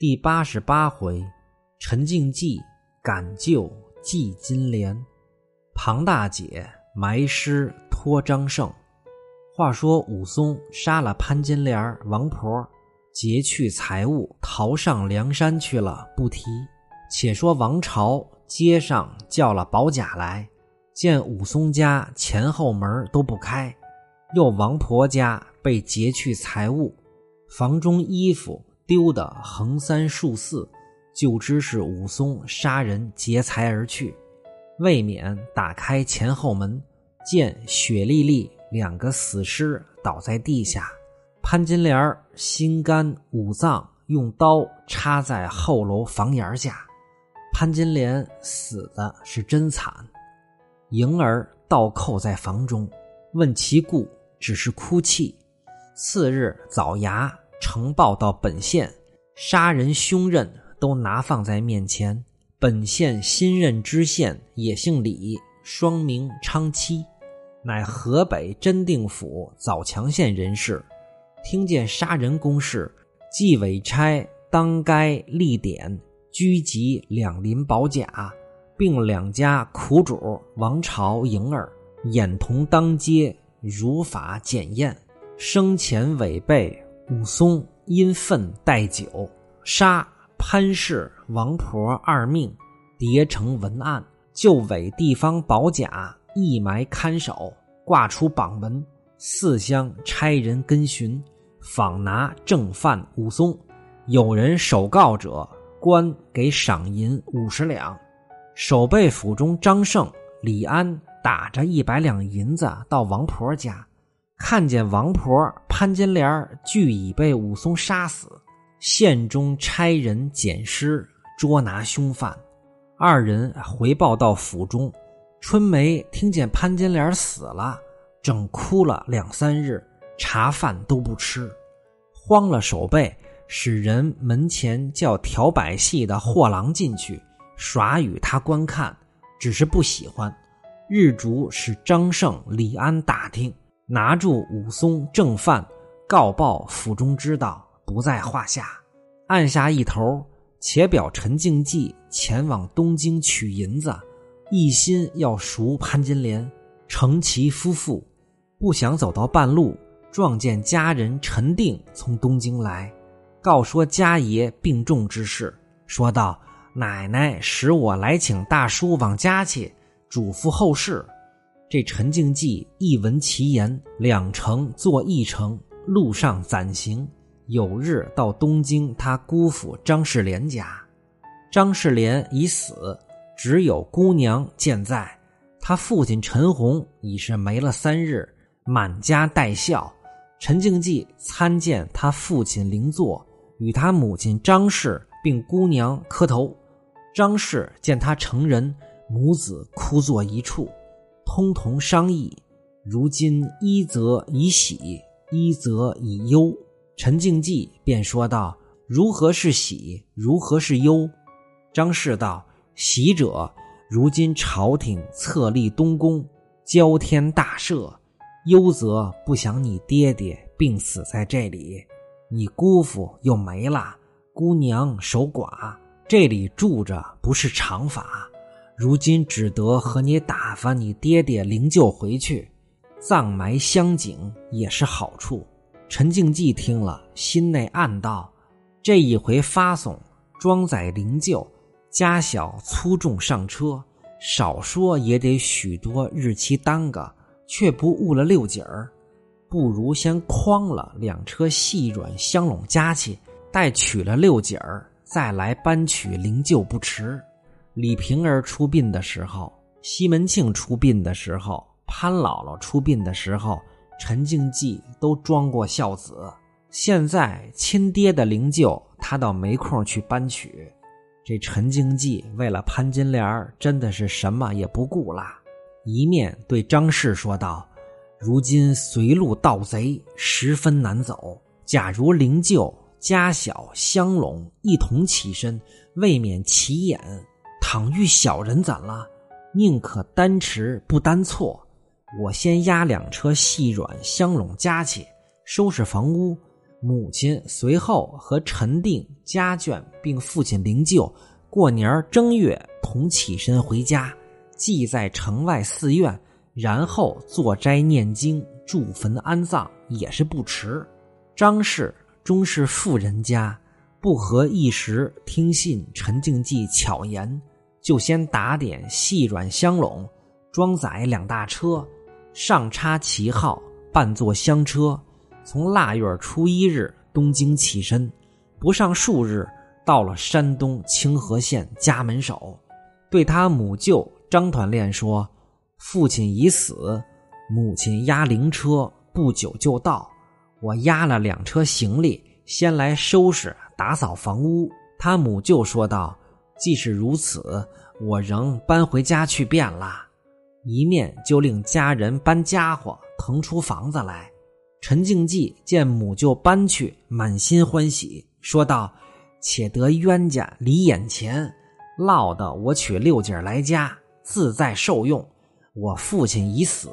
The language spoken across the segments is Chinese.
第八十八回，陈静济赶救祭金莲，庞大姐埋尸托张胜。话说武松杀了潘金莲王婆，劫去财物，逃上梁山去了，不提。且说王朝街上叫了保甲来，见武松家前后门都不开，又王婆家被劫去财物，房中衣服。丢的横三竖四，就知是武松杀人劫财而去。未免打开前后门，见雪莉莉两个死尸倒在地下，潘金莲心肝五脏用刀插在后楼房檐下。潘金莲死的是真惨。迎儿倒扣在房中，问其故，只是哭泣。次日早衙。呈报到本县，杀人凶刃都拿放在面前。本县新任知县也姓李，双名昌期，乃河北真定府枣强县人士。听见杀人公事，纪委差当该立典，拘集两林保甲，并两家苦主王朝、迎儿，眼同当街，如法检验，生前违背。武松因愤带酒杀潘氏王婆二命，叠成文案，就委地方保甲一埋看守，挂出榜文，四乡差人跟寻，访拿正犯武松。有人首告者，官给赏银五十两。守备府中张胜、李安打着一百两银子到王婆家。看见王婆潘金莲俱已被武松杀死，县中差人捡尸捉拿凶犯，二人回报到府中。春梅听见潘金莲死了，整哭了两三日，茶饭都不吃，慌了手背，使人门前叫调百戏的货郎进去耍与他观看，只是不喜欢。日主使张胜、李安打听。拿住武松正犯，告报府中知道不在话下。按下一头，且表陈静济前往东京取银子，一心要赎潘金莲。成其夫妇不想走到半路，撞见家人陈定从东京来，告说家爷病重之事，说道：“奶奶使我来请大叔往家去，嘱咐后事。”这陈静济一闻其言，两城坐一城，路上暂行。有日到东京，他姑父张世莲家。张世莲已死，只有姑娘健在。他父亲陈洪已是没了三日，满家带孝。陈静济参见他父亲灵座，与他母亲张氏并姑娘磕头。张氏见他成人，母子哭坐一处。通同商议，如今一则以喜，一则以忧。陈静济便说道：“如何是喜？如何是忧？”张氏道：“喜者，如今朝廷册立东宫，交天大赦；忧则不想你爹爹病死在这里，你姑父又没了，姑娘守寡，这里住着不是常法。”如今只得和你打发你爹爹灵柩回去，葬埋乡井也是好处。陈静济听了，心内暗道：这一回发送装载灵柩，家小粗重上车，少说也得许多日期耽搁，却不误了六景儿，不如先诓了两车细软香笼家去，待取了六景儿，再来搬取灵柩不迟。李瓶儿出殡的时候，西门庆出殡的时候，潘姥姥出殡的时候，陈静济都装过孝子。现在亲爹的灵柩，他倒没空去搬取。这陈静济为了潘金莲，真的是什么也不顾了。一面对张氏说道：“如今随路盗贼十分难走，假如灵柩、家小、香笼一同起身，未免起眼。”倘遇小人怎了？宁可单持不单错。我先押两车细软相拢家起，收拾房屋。母亲随后和陈定、家眷并父亲灵柩过年正月同起身回家，祭在城外寺院，然后坐斋念经、筑坟安葬也是不迟。张氏终是富人家，不合一时听信陈静济巧言，就先打点细软香笼，装载两大车，上插旗号，扮作香车。从腊月初一日东京起身，不上数日，到了山东清河县家门首，对他母舅张团练说：“父亲已死，母亲押灵车不久就到，我押了两车行李，先来收拾打扫房屋。”他母舅说道：“即使如此，我仍搬回家去便了。”一面就令家人搬家伙，腾出房子来。陈静济见母舅搬去，满心欢喜，说道：“且得冤家离眼前，落得我娶六姐来家，自在受用。我父亲已死，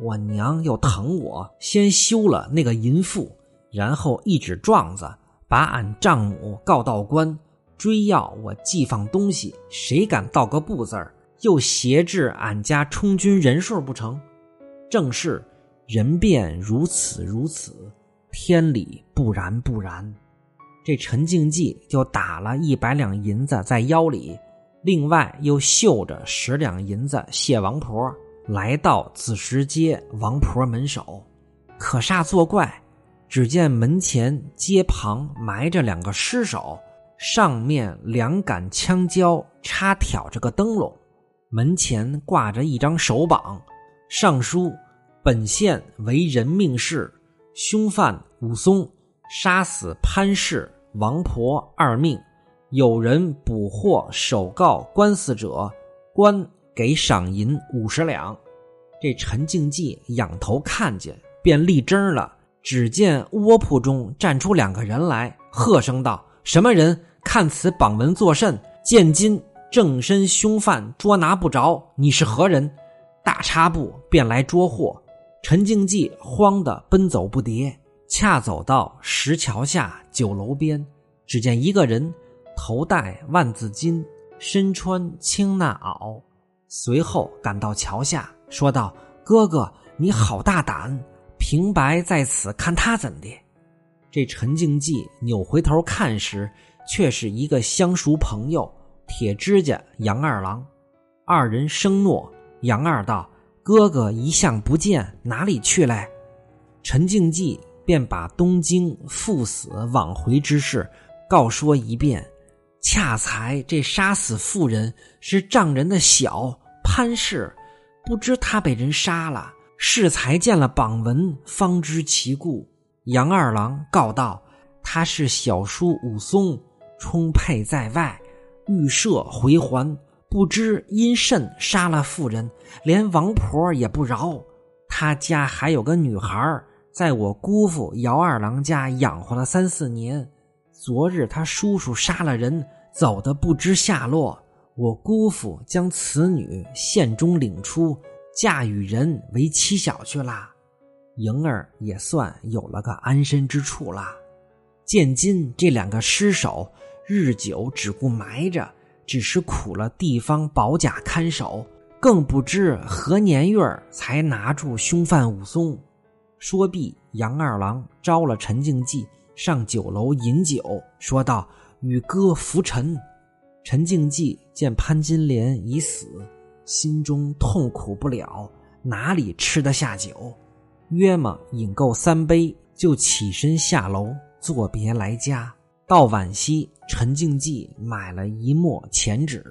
我娘又疼我，先休了那个淫妇，然后一纸状子，把俺丈母告到官，追要我寄放东西，谁敢道个不字儿，又挟制俺家充军人数不成？正是。”人便如此如此，天理不然不然。这陈静济就打了一百两银子在腰里，另外又绣着十两银子谢王婆，来到子时街王婆门首。可煞作怪，只见门前街旁埋着两个尸首，上面两杆枪胶插挑着个灯笼，门前挂着一张手榜，上书。本县为人命事，凶犯武松杀死潘氏、王婆二命，有人捕获首告官司者，官给赏银五十两。这陈静济仰头看见，便立正了。只见窝铺中站出两个人来，喝声道：“什么人？看此榜文作甚？见今正身凶犯捉拿不着，你是何人？”大叉步便来捉获。陈静济慌得奔走不迭，恰走到石桥下酒楼边，只见一个人头戴万字巾，身穿青衲袄，随后赶到桥下，说道：“哥哥，你好大胆！平白在此看他怎的？”这陈静济扭回头看时，却是一个相熟朋友铁指甲杨二郎。二人生诺，杨二道。哥哥一向不见，哪里去嘞？陈静济便把东京赴死往回之事告说一遍。恰才这杀死妇人是丈人的小潘氏，不知他被人杀了，适才见了榜文，方知其故。杨二郎告道：“他是小叔武松，充沛在外，预设回还。”不知因甚杀了妇人，连王婆也不饶。他家还有个女孩，在我姑父姚二郎家养活了三四年。昨日他叔叔杀了人，走的不知下落。我姑父将此女县中领出，嫁与人为妻小去了。莹儿也算有了个安身之处了。见今这两个尸首，日久只顾埋着。只是苦了地方保甲看守，更不知何年月才拿住凶犯武松。说毕，杨二郎招了陈静济上酒楼饮酒，说道：“与哥扶陈。”陈静济见潘金莲已死，心中痛苦不了，哪里吃得下酒？约么饮够三杯，就起身下楼作别来家。到晚夕，陈静济买了一墨钱纸，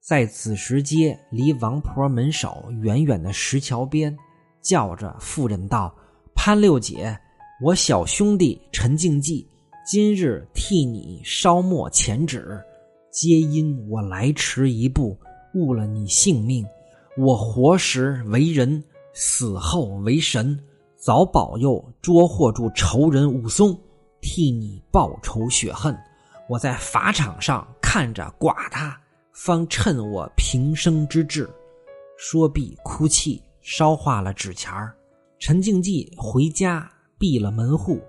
在子时街离王婆门首远远的石桥边，叫着妇人道：“潘六姐，我小兄弟陈静济今日替你烧墨钱纸，皆因我来迟一步，误了你性命。我活时为人，死后为神，早保佑捉获住仇人武松。”替你报仇雪恨，我在法场上看着剐他，方趁我平生之志。说毕，哭泣，烧化了纸钱儿陈静济回家闭了门户，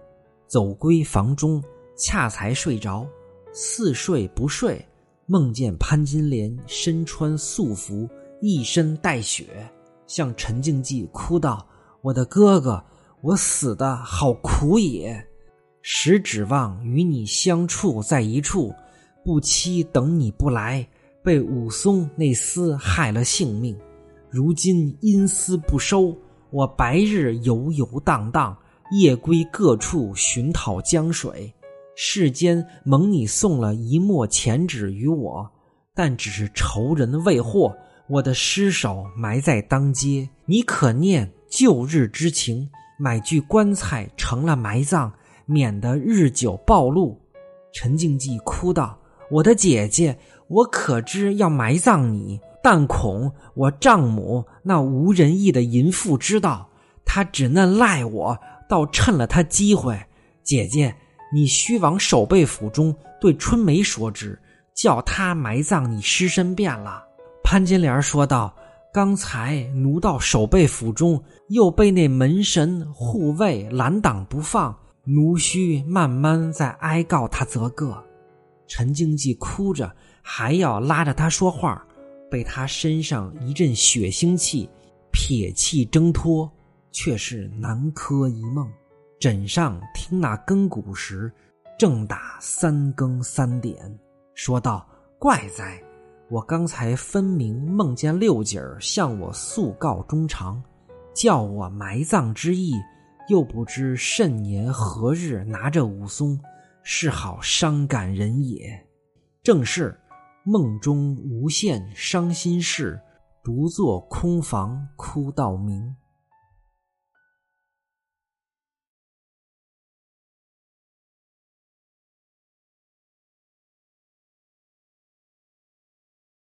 走归房中，恰才睡着，似睡不睡，梦见潘金莲身穿素服，一身带血，向陈静济哭道：“我的哥哥，我死的好苦也！实指望与你相处在一处，不期等你不来，被武松那厮害了性命。如今阴司不收，我白日游游荡荡。”夜归各处寻讨江水，世间蒙你送了一墨钱纸与我，但只是仇人未获，我的尸首埋在当街。你可念旧日之情，买具棺材成了埋葬，免得日久暴露。陈静济哭道：“我的姐姐，我可知要埋葬你，但恐我丈母那无仁义的淫妇知道，她只能赖我。”倒趁了他机会，姐姐，你须往守备府中对春梅说之，叫他埋葬你尸身便了。潘金莲说道：“刚才奴到守备府中，又被那门神护卫拦挡不放，奴需慢慢在哀告他则个。”陈经济哭着还要拉着他说话，被他身上一阵血腥气，撇气挣脱。却是南柯一梦，枕上听那更鼓时，正打三更三点，说道：“怪哉！我刚才分明梦见六姐儿向我诉告衷肠，叫我埋葬之意，又不知甚年何日拿着武松，是好伤感人也。正是梦中无限伤心事，独坐空房哭到明。”